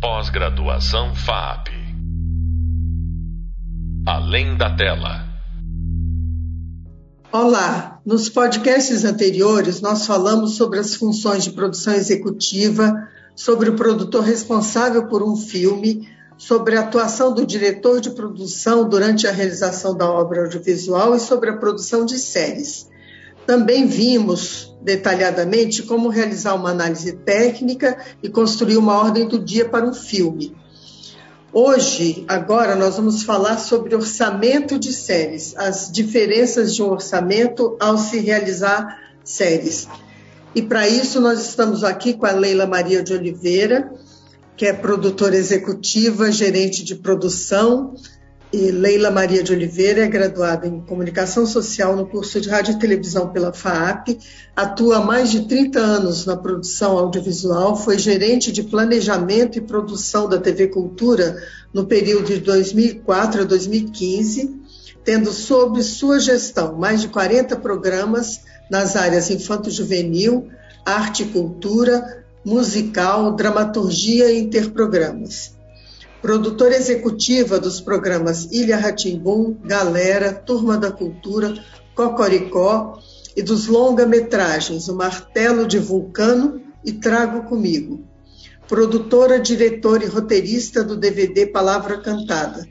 Pós-graduação FAP. Além da tela. Olá, nos podcasts anteriores nós falamos sobre as funções de produção executiva, sobre o produtor responsável por um filme, sobre a atuação do diretor de produção durante a realização da obra audiovisual e sobre a produção de séries. Também vimos detalhadamente como realizar uma análise técnica e construir uma ordem do dia para um filme. Hoje, agora, nós vamos falar sobre orçamento de séries, as diferenças de um orçamento ao se realizar séries. E para isso, nós estamos aqui com a Leila Maria de Oliveira, que é produtora executiva, gerente de produção. E Leila Maria de Oliveira é graduada em Comunicação Social no curso de Rádio e Televisão pela FAAP, atua há mais de 30 anos na produção audiovisual, foi gerente de planejamento e produção da TV Cultura no período de 2004 a 2015, tendo sob sua gestão mais de 40 programas nas áreas infanto-juvenil, arte e cultura, musical, dramaturgia e interprogramas. Produtora executiva dos programas Ilha Ratimbum, Galera, Turma da Cultura, Cocoricó e dos longa-metragens O Martelo de Vulcano e Trago Comigo. Produtora, diretora e roteirista do DVD Palavra Cantada.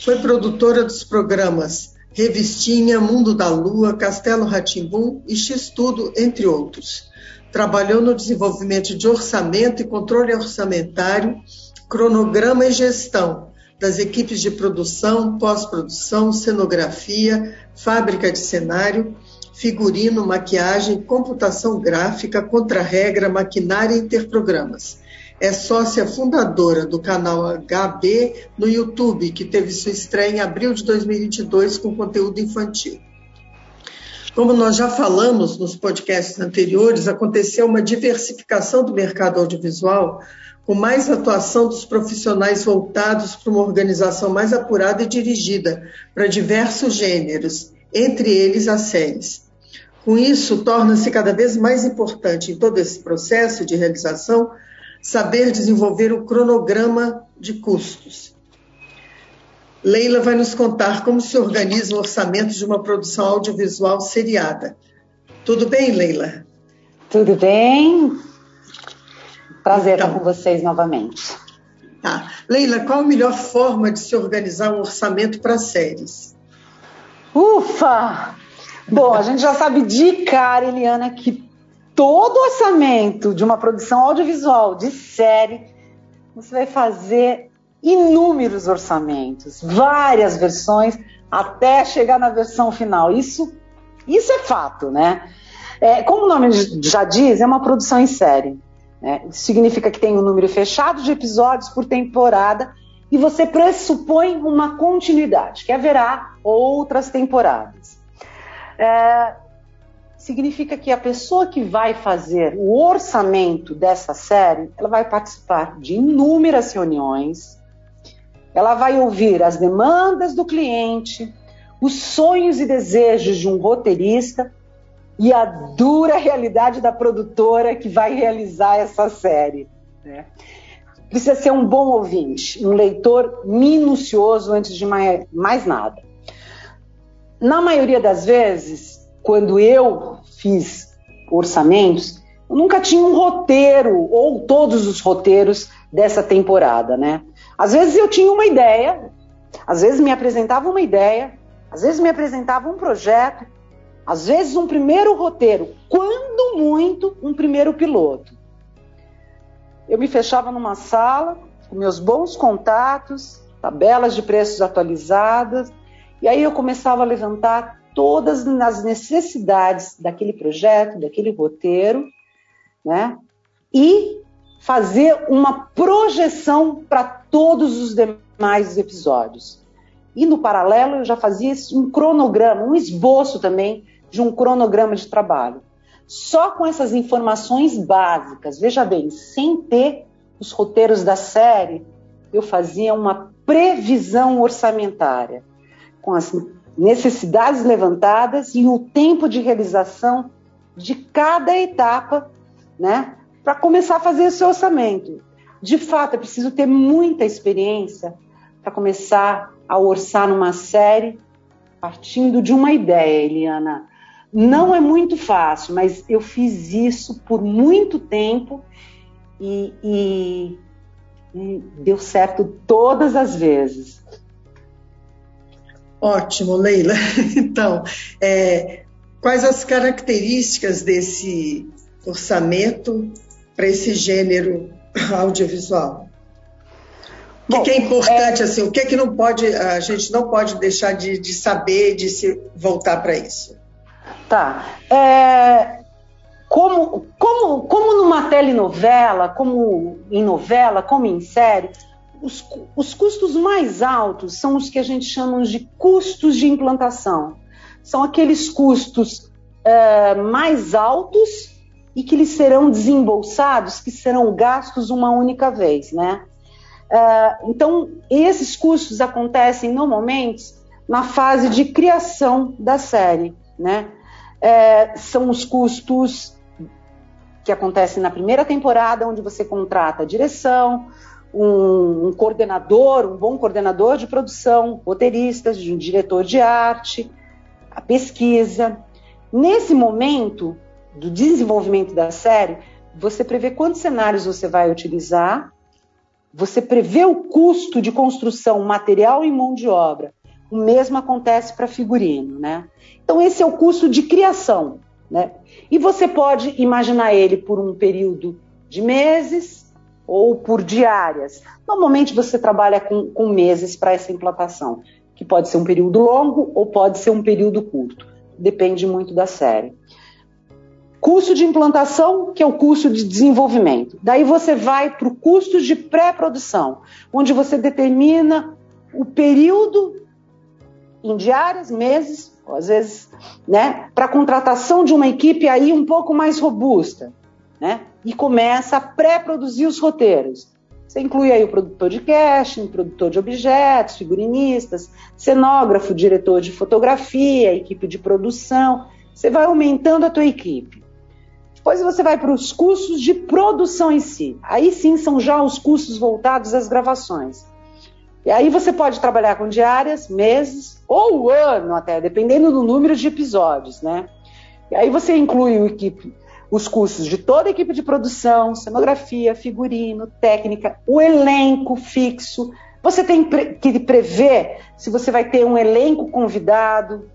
Foi produtora dos programas Revistinha, Mundo da Lua, Castelo Ratimbum e X-Tudo, entre outros trabalhou no desenvolvimento de orçamento e controle orçamentário, cronograma e gestão das equipes de produção, pós-produção, cenografia, fábrica de cenário, figurino, maquiagem, computação gráfica, contra-regra, maquinária e interprogramas. É sócia fundadora do canal HB no YouTube, que teve sua estreia em abril de 2022 com conteúdo infantil. Como nós já falamos nos podcasts anteriores, aconteceu uma diversificação do mercado audiovisual, com mais atuação dos profissionais voltados para uma organização mais apurada e dirigida para diversos gêneros, entre eles as séries. Com isso, torna-se cada vez mais importante em todo esse processo de realização saber desenvolver o cronograma de custos Leila vai nos contar como se organiza o orçamento de uma produção audiovisual seriada. Tudo bem, Leila? Tudo bem. Prazer então, estar com vocês novamente. Tá. Leila, qual a melhor forma de se organizar um orçamento para séries? Ufa! Bom, a gente já sabe de cara, Eliana, que todo orçamento de uma produção audiovisual de série você vai fazer inúmeros orçamentos, várias versões, até chegar na versão final. Isso, isso é fato, né? É, como o nome já diz, é uma produção em série. Né? Significa que tem um número fechado de episódios por temporada e você pressupõe uma continuidade, que haverá outras temporadas. É, significa que a pessoa que vai fazer o orçamento dessa série, ela vai participar de inúmeras reuniões, ela vai ouvir as demandas do cliente, os sonhos e desejos de um roteirista e a dura realidade da produtora que vai realizar essa série. Né? Precisa ser um bom ouvinte, um leitor minucioso antes de mais, nada. Na maioria das vezes, quando eu fiz orçamentos, eu nunca tinha um roteiro ou todos os roteiros dessa temporada, né? Às vezes eu tinha uma ideia, às vezes me apresentava uma ideia, às vezes me apresentava um projeto, às vezes um primeiro roteiro, quando muito, um primeiro piloto. Eu me fechava numa sala com meus bons contatos, tabelas de preços atualizadas, e aí eu começava a levantar todas as necessidades daquele projeto, daquele roteiro, né? E fazer uma projeção para todos os demais episódios. E no paralelo eu já fazia um cronograma, um esboço também de um cronograma de trabalho. Só com essas informações básicas, veja bem, sem ter os roteiros da série, eu fazia uma previsão orçamentária, com as necessidades levantadas e o tempo de realização de cada etapa, né? para começar a fazer esse orçamento. de fato, é preciso ter muita experiência para começar a orçar numa série partindo de uma ideia, Eliana. Não é muito fácil, mas eu fiz isso por muito tempo e, e, e deu certo todas as vezes. Ótimo, Leila. Então, é, quais as características desse orçamento para esse gênero audiovisual? O que, que, é importante, é... assim, o que, que não pode, a gente não pode deixar de, de saber, de se voltar para isso? Tá. É, como, como, como numa telenovela, como em novela, como em série, os, os custos mais altos são os que a gente chama de custos de implantação. São aqueles custos é, mais altos e que lhes serão desembolsados, que serão gastos uma única vez, né? Uh, então, esses custos acontecem normalmente na fase de criação da série, né? Uh, são os custos que acontecem na primeira temporada, onde você contrata a direção, um, um coordenador, um bom coordenador de produção, roteiristas, um diretor de arte, a pesquisa. Nesse momento, do desenvolvimento da série, você prevê quantos cenários você vai utilizar, você prevê o custo de construção, material e mão de obra. O mesmo acontece para figurino, né? Então esse é o custo de criação, né? E você pode imaginar ele por um período de meses ou por diárias. Normalmente você trabalha com, com meses para essa implantação, que pode ser um período longo ou pode ser um período curto. Depende muito da série. Custo de implantação, que é o custo de desenvolvimento. Daí você vai para o custo de pré-produção, onde você determina o período em diárias, meses, ou às vezes, né, para a contratação de uma equipe aí um pouco mais robusta, né? E começa a pré-produzir os roteiros. Você inclui aí o produtor de casting, produtor de objetos, figurinistas, cenógrafo, diretor de fotografia, equipe de produção. Você vai aumentando a tua equipe. Depois você vai para os custos de produção em si. Aí sim são já os custos voltados às gravações. E aí você pode trabalhar com diárias, meses ou ano até, dependendo do número de episódios, né? E aí você inclui equipe, os custos de toda a equipe de produção, cenografia, figurino, técnica, o elenco fixo. Você tem que prever se você vai ter um elenco convidado.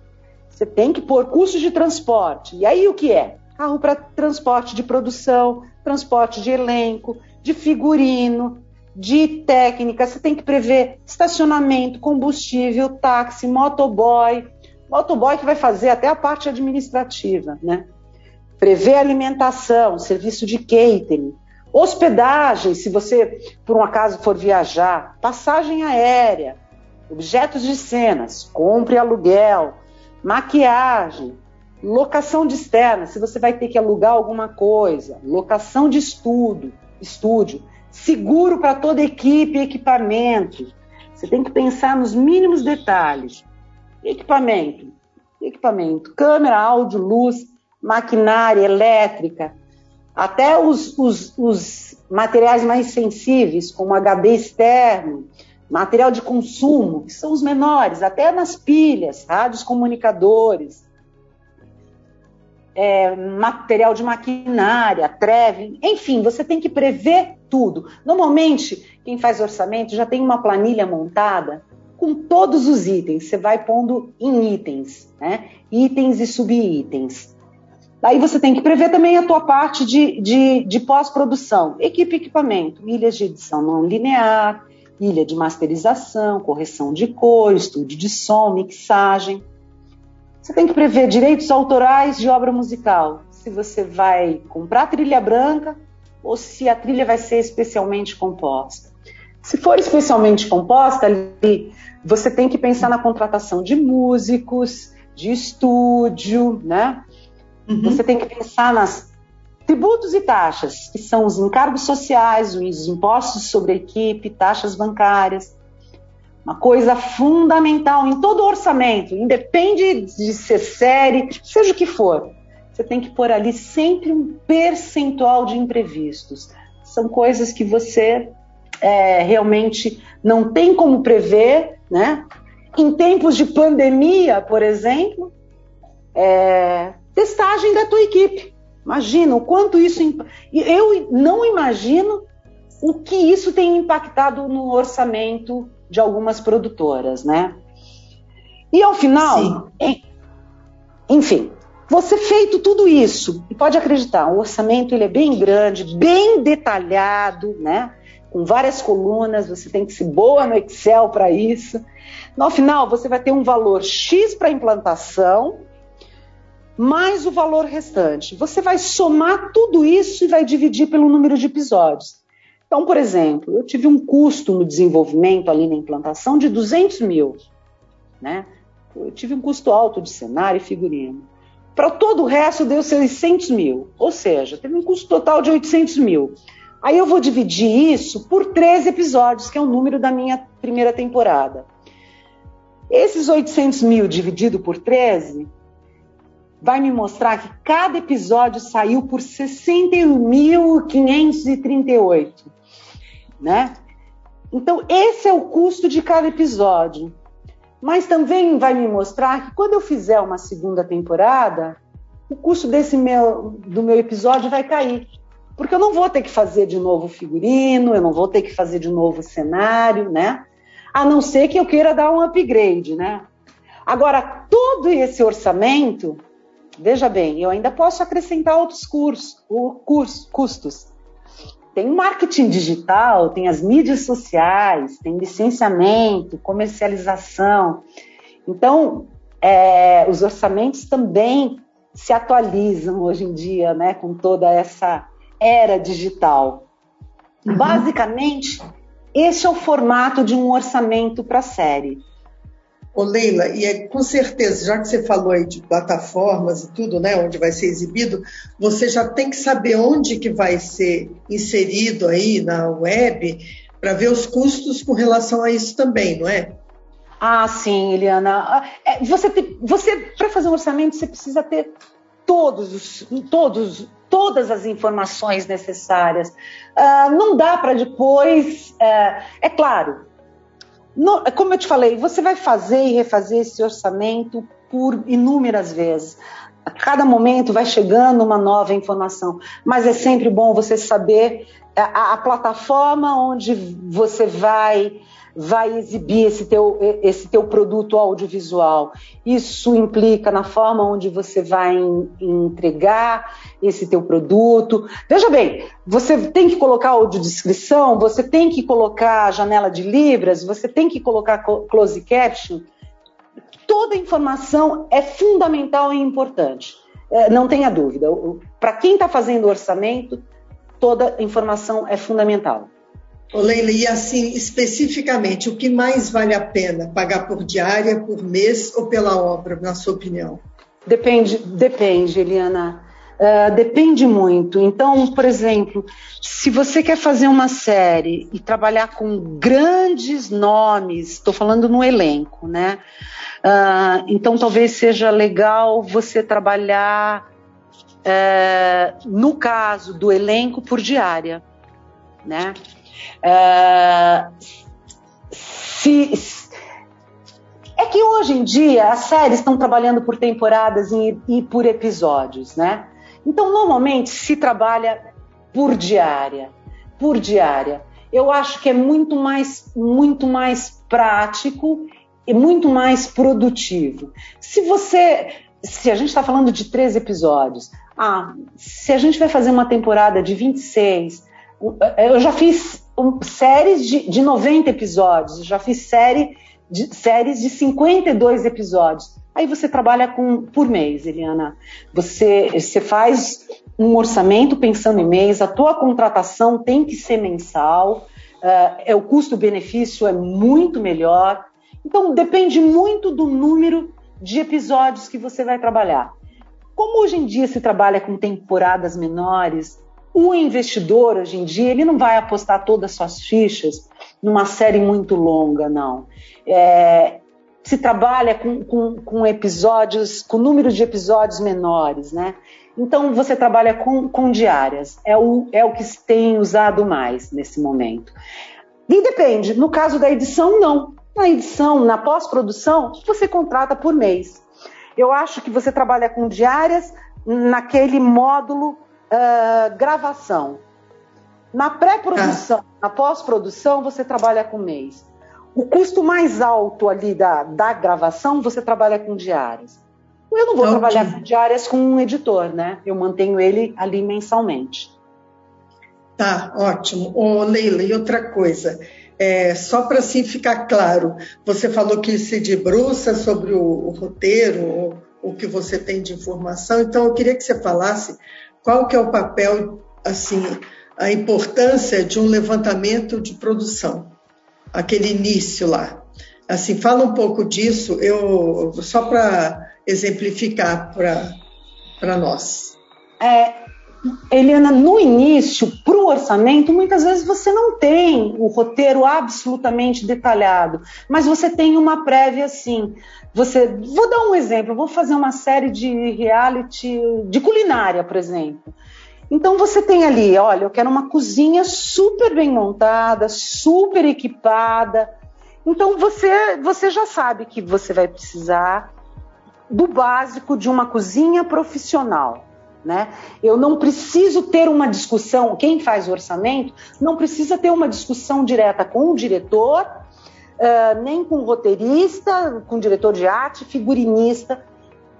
Você tem que pôr custos de transporte. E aí o que é? Carro para transporte de produção, transporte de elenco, de figurino, de técnica. Você tem que prever estacionamento, combustível, táxi, motoboy. Motoboy que vai fazer até a parte administrativa, né? Prever alimentação, serviço de catering, hospedagem, se você por um acaso for viajar, passagem aérea, objetos de cenas, compre aluguel, maquiagem, locação de externa, se você vai ter que alugar alguma coisa, locação de estudo, estúdio, seguro para toda equipe e equipamento. Você tem que pensar nos mínimos detalhes. Equipamento, equipamento, câmera, áudio, luz, maquinária elétrica, até os, os, os materiais mais sensíveis, como HD externo, material de consumo, que são os menores, até nas pilhas, rádios comunicadores, é, material de maquinária, treve, enfim, você tem que prever tudo. Normalmente, quem faz orçamento já tem uma planilha montada com todos os itens, você vai pondo em itens, né? Itens e subitens. Daí você tem que prever também a tua parte de, de, de pós-produção, equipe e equipamento, ilhas de edição não linear, ilha de masterização, correção de cor, estúdio de som, mixagem. Você tem que prever direitos autorais de obra musical. Se você vai comprar trilha branca ou se a trilha vai ser especialmente composta. Se for especialmente composta, ali, você tem que pensar na contratação de músicos, de estúdio, né? Uhum. Você tem que pensar nas tributos e taxas, que são os encargos sociais, os impostos sobre a equipe, taxas bancárias uma coisa fundamental em todo orçamento, independe de ser série, seja o que for. Você tem que pôr ali sempre um percentual de imprevistos. São coisas que você é, realmente não tem como prever, né? Em tempos de pandemia, por exemplo, é, testagem da tua equipe. Imagina o quanto isso. Eu não imagino o que isso tem impactado no orçamento de algumas produtoras, né? E ao final, enfim, você feito tudo isso, e pode acreditar, o orçamento ele é bem grande, bem detalhado, né? Com várias colunas, você tem que ser boa no Excel para isso. No final, você vai ter um valor X para implantação, mais o valor restante. Você vai somar tudo isso e vai dividir pelo número de episódios. Então, por exemplo, eu tive um custo no desenvolvimento ali na implantação de 200 mil, né? Eu tive um custo alto de cenário e figurino. Para todo o resto deu 600 mil, ou seja, teve um custo total de 800 mil. Aí eu vou dividir isso por 13 episódios, que é o número da minha primeira temporada. Esses 800 mil dividido por 13 vai me mostrar que cada episódio saiu por 61.538, né? Então, esse é o custo de cada episódio. Mas também vai me mostrar que quando eu fizer uma segunda temporada, o custo desse meu, do meu episódio vai cair. Porque eu não vou ter que fazer de novo figurino, eu não vou ter que fazer de novo cenário, né? A não ser que eu queira dar um upgrade, né? Agora, todo esse orçamento, veja bem, eu ainda posso acrescentar outros cursos, cursos, custos. Tem marketing digital, tem as mídias sociais, tem licenciamento, comercialização. Então, é, os orçamentos também se atualizam hoje em dia, né, com toda essa era digital. Uhum. Basicamente, esse é o formato de um orçamento para a série. Ô Leila, e é, com certeza, já que você falou aí de plataformas e tudo, né, onde vai ser exibido, você já tem que saber onde que vai ser inserido aí na web para ver os custos com relação a isso também, não é? Ah, sim, Eliana. Ah, é, você, você para fazer um orçamento, você precisa ter todos, os, todos, todas as informações necessárias. Uh, não dá para depois. Uh, é claro, no, como eu te falei, você vai fazer e refazer esse orçamento por inúmeras vezes. A cada momento vai chegando uma nova informação, mas é sempre bom você saber a, a plataforma onde você vai vai exibir esse teu, esse teu produto audiovisual. Isso implica na forma onde você vai entregar esse teu produto. Veja bem, você tem que colocar audiodescrição, você tem que colocar janela de libras, você tem que colocar close caption. Toda informação é fundamental e importante. É, não tenha dúvida. Para quem está fazendo orçamento, toda informação é fundamental. Ô Leila, e assim, especificamente, o que mais vale a pena? Pagar por diária, por mês ou pela obra, na sua opinião? Depende, depende, Eliana. Uh, depende muito. Então, por exemplo, se você quer fazer uma série e trabalhar com grandes nomes, estou falando no elenco, né? Uh, então, talvez seja legal você trabalhar, uh, no caso do elenco, por diária, né? Uh, se, é que hoje em dia as séries estão trabalhando por temporadas e, e por episódios, né? Então, normalmente se trabalha por diária, por diária. Eu acho que é muito mais, muito mais prático e muito mais produtivo. Se você, se a gente está falando de três episódios, ah, se a gente vai fazer uma temporada de 26, eu já fiz um, séries de, de 90 episódios, já fiz série de, séries de 52 episódios. Aí você trabalha com por mês, Eliana. Você, você faz um orçamento pensando em mês, a tua contratação tem que ser mensal, uh, é, o custo-benefício é muito melhor. Então depende muito do número de episódios que você vai trabalhar. Como hoje em dia se trabalha com temporadas menores, o investidor, hoje em dia, ele não vai apostar todas as suas fichas numa série muito longa, não. É, se trabalha com, com, com, episódios, com número de episódios menores, né? Então você trabalha com, com diárias, é o, é o que se tem usado mais nesse momento. E depende, no caso da edição, não. Na edição, na pós-produção, você contrata por mês. Eu acho que você trabalha com diárias naquele módulo uh, gravação. Na pré-produção, ah. na pós-produção, você trabalha com mês. O custo mais alto ali da, da gravação, você trabalha com diárias. Eu não vou okay. trabalhar com diárias com um editor, né? Eu mantenho ele ali mensalmente. Tá, ótimo. Ô, Leila, e outra coisa, é, só para assim ficar claro, você falou que se debruça sobre o, o roteiro, o, o que você tem de informação, então eu queria que você falasse qual que é o papel, assim, a importância de um levantamento de produção, aquele início lá. Assim, fala um pouco disso, eu só para exemplificar para nós. É, Eliana, no início, para o orçamento, muitas vezes você não tem o roteiro absolutamente detalhado, mas você tem uma prévia assim. Você, vou dar um exemplo, vou fazer uma série de reality de culinária, por exemplo. Então você tem ali, olha, eu quero uma cozinha super bem montada, super equipada. Então você, você já sabe que você vai precisar do básico de uma cozinha profissional. Né? Eu não preciso ter uma discussão, quem faz o orçamento não precisa ter uma discussão direta com o diretor, uh, nem com o roteirista, com o diretor de arte, figurinista,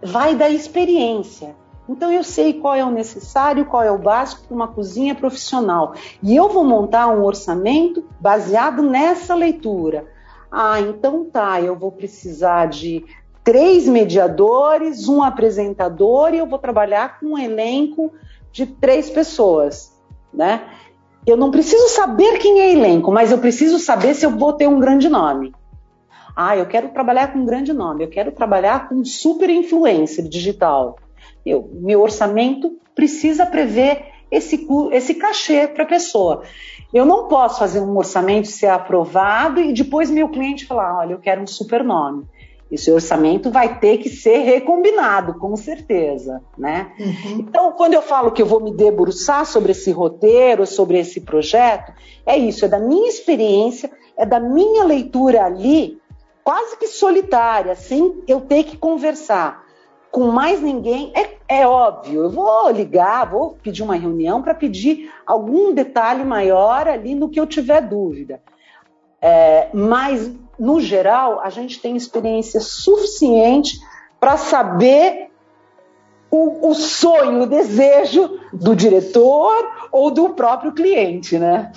vai da experiência. Então eu sei qual é o necessário, qual é o básico para uma cozinha profissional. E eu vou montar um orçamento baseado nessa leitura. Ah, então tá, eu vou precisar de três mediadores, um apresentador e eu vou trabalhar com um elenco de três pessoas, né? Eu não preciso saber quem é elenco, mas eu preciso saber se eu vou ter um grande nome. Ah, eu quero trabalhar com um grande nome, eu quero trabalhar com um super influencer digital. Eu, meu orçamento precisa prever esse, esse cachê para a pessoa. Eu não posso fazer um orçamento ser aprovado e depois meu cliente falar: olha, eu quero um super nome. Esse orçamento vai ter que ser recombinado, com certeza, né? Uhum. Então, quando eu falo que eu vou me debruçar sobre esse roteiro, sobre esse projeto, é isso, é da minha experiência, é da minha leitura ali, quase que solitária, sem eu ter que conversar com mais ninguém. É, é óbvio, eu vou ligar, vou pedir uma reunião para pedir algum detalhe maior ali no que eu tiver dúvida. É, mas no geral, a gente tem experiência suficiente para saber o, o, sonho, o desejo do diretor ou do próprio cliente, né?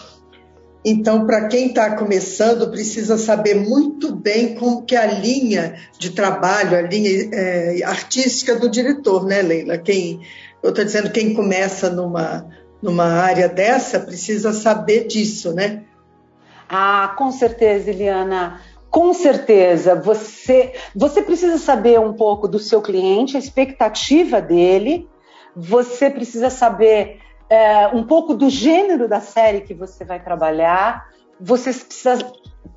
Então, para quem está começando, precisa saber muito bem como que é a linha de trabalho, a linha é, artística do diretor, né, Leila? Quem, eu estou dizendo, quem começa numa, numa área dessa precisa saber disso, né? Ah, com certeza, Eliana. Com certeza, você, você precisa saber um pouco do seu cliente, a expectativa dele, você precisa saber é, um pouco do gênero da série que você vai trabalhar, você precisa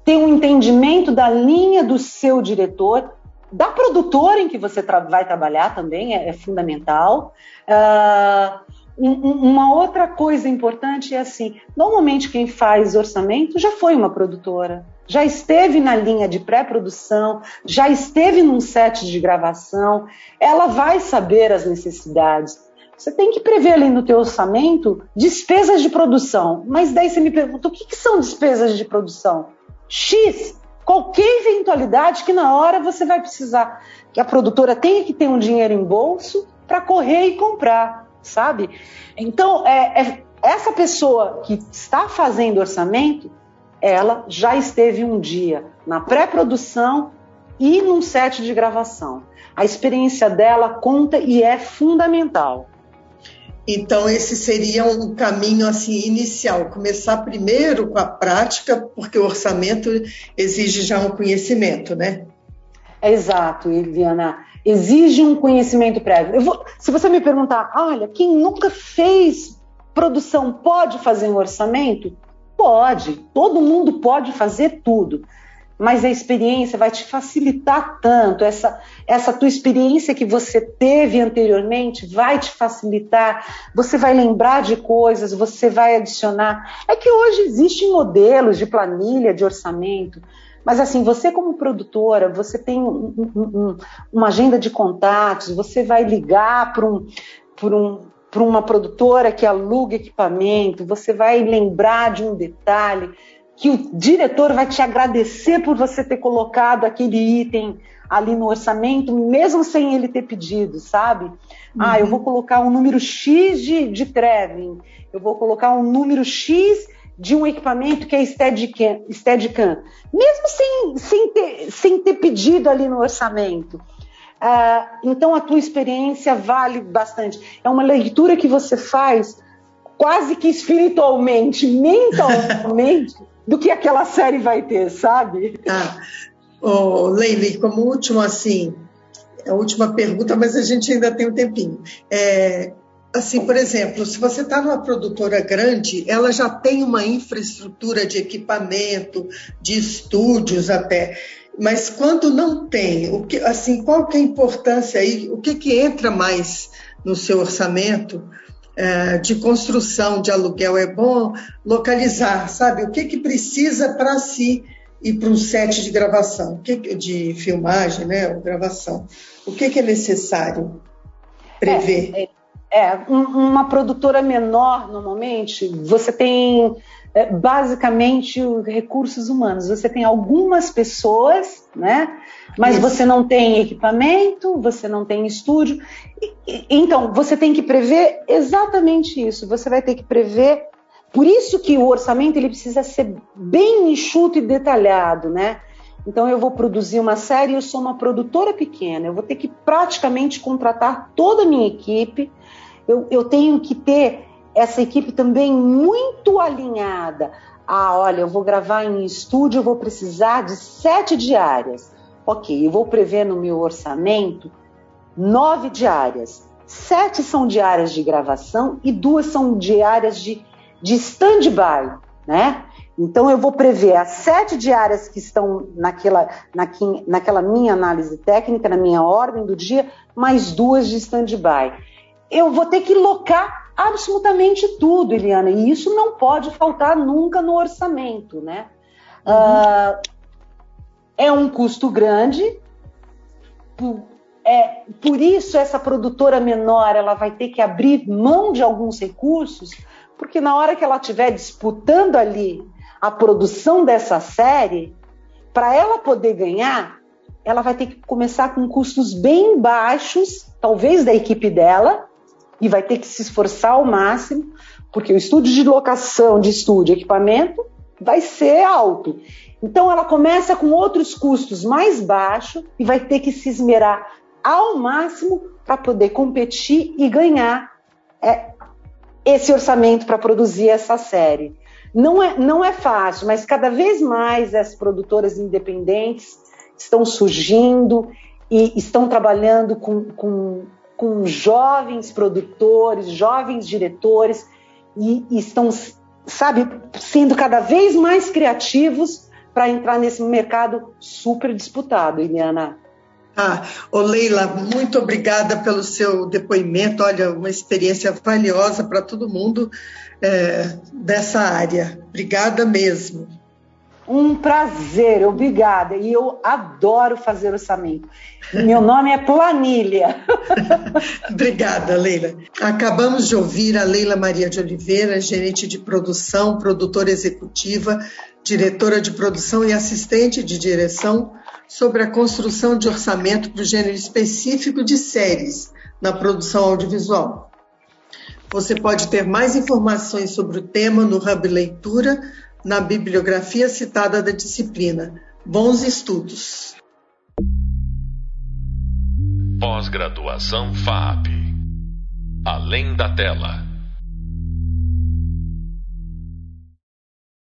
ter um entendimento da linha do seu diretor, da produtora em que você tra vai trabalhar também, é, é fundamental. Uh, uma outra coisa importante é assim: normalmente quem faz orçamento já foi uma produtora, já esteve na linha de pré-produção, já esteve num set de gravação, ela vai saber as necessidades. Você tem que prever ali no teu orçamento despesas de produção. Mas daí você me pergunta, o que, que são despesas de produção? X, qualquer eventualidade que na hora você vai precisar, que a produtora tenha que ter um dinheiro em bolso para correr e comprar sabe? Então, é, é, essa pessoa que está fazendo orçamento, ela já esteve um dia na pré-produção e num set de gravação. A experiência dela conta e é fundamental. Então esse seria um caminho assim inicial, começar primeiro com a prática, porque o orçamento exige já um conhecimento, né? Exato, Eliana exige um conhecimento prévio. Vou, se você me perguntar, olha, quem nunca fez produção pode fazer um orçamento? Pode, todo mundo pode fazer tudo. mas a experiência vai te facilitar tanto. Essa, essa tua experiência que você teve anteriormente vai te facilitar. Você vai lembrar de coisas, você vai adicionar. É que hoje existem modelos de planilha, de orçamento. Mas assim, você como produtora, você tem um, um, uma agenda de contatos, você vai ligar para um, um, uma produtora que aluga equipamento, você vai lembrar de um detalhe, que o diretor vai te agradecer por você ter colocado aquele item ali no orçamento, mesmo sem ele ter pedido, sabe? Ah, eu vou uhum. colocar um número X de, de traveling, eu vou colocar um número X de um equipamento que é Steadicam, Steadicam mesmo sem, sem, ter, sem ter pedido ali no orçamento. Ah, então a tua experiência vale bastante. É uma leitura que você faz quase que espiritualmente, mentalmente, do que aquela série vai ter, sabe? Ah, oh, Leile, como último, assim, é a última pergunta, mas a gente ainda tem um tempinho. É, assim, por exemplo, se você está numa produtora grande, ela já tem uma infraestrutura de equipamento, de estúdios até. Mas quando não tem, o que, assim, qual que é a importância aí? O que, que entra mais no seu orçamento? É, de construção de aluguel é bom localizar, sabe? O que, que precisa para se ir para um set de gravação, de filmagem, né? Ou gravação. O que, que é necessário prever? É, é, é uma produtora menor, normalmente, você tem é, basicamente recursos humanos. Você tem algumas pessoas, né? Mas Isso. você não tem equipamento, você não tem estúdio. Então, você tem que prever exatamente isso. Você vai ter que prever. Por isso que o orçamento ele precisa ser bem enxuto e detalhado, né? Então, eu vou produzir uma série, eu sou uma produtora pequena, eu vou ter que praticamente contratar toda a minha equipe, eu, eu tenho que ter essa equipe também muito alinhada. Ah, olha, eu vou gravar em estúdio, eu vou precisar de sete diárias. Ok, eu vou prever no meu orçamento nove diárias. Sete são diárias de gravação e duas são diárias de, de stand-by, né? Então eu vou prever as sete diárias que estão naquela, naquela, naquela minha análise técnica, na minha ordem do dia, mais duas de stand-by. Eu vou ter que locar absolutamente tudo, Eliana, e isso não pode faltar nunca no orçamento, né? Uhum. Uh, é um custo grande, por, é, por isso essa produtora menor ela vai ter que abrir mão de alguns recursos, porque na hora que ela estiver disputando ali a produção dessa série, para ela poder ganhar, ela vai ter que começar com custos bem baixos, talvez da equipe dela, e vai ter que se esforçar ao máximo, porque o estúdio de locação de estúdio, equipamento, vai ser alto. Então ela começa com outros custos mais baixos e vai ter que se esmerar ao máximo para poder competir e ganhar é, esse orçamento para produzir essa série. Não é, não é fácil, mas cada vez mais as produtoras independentes estão surgindo e estão trabalhando com, com com jovens produtores, jovens diretores e, e estão, sabe, sendo cada vez mais criativos para entrar nesse mercado super disputado, Eliana. Ah, ô Leila, muito obrigada pelo seu depoimento. Olha, uma experiência valiosa para todo mundo é, dessa área. Obrigada mesmo. Um prazer, obrigada. E eu adoro fazer orçamento. Meu nome é Planilha. obrigada, Leila. Acabamos de ouvir a Leila Maria de Oliveira, gerente de produção, produtora executiva, diretora de produção e assistente de direção, sobre a construção de orçamento para o gênero específico de séries na produção audiovisual. Você pode ter mais informações sobre o tema no Hub Leitura na bibliografia citada da disciplina. Bons estudos. Pós-graduação FAP. Além da tela.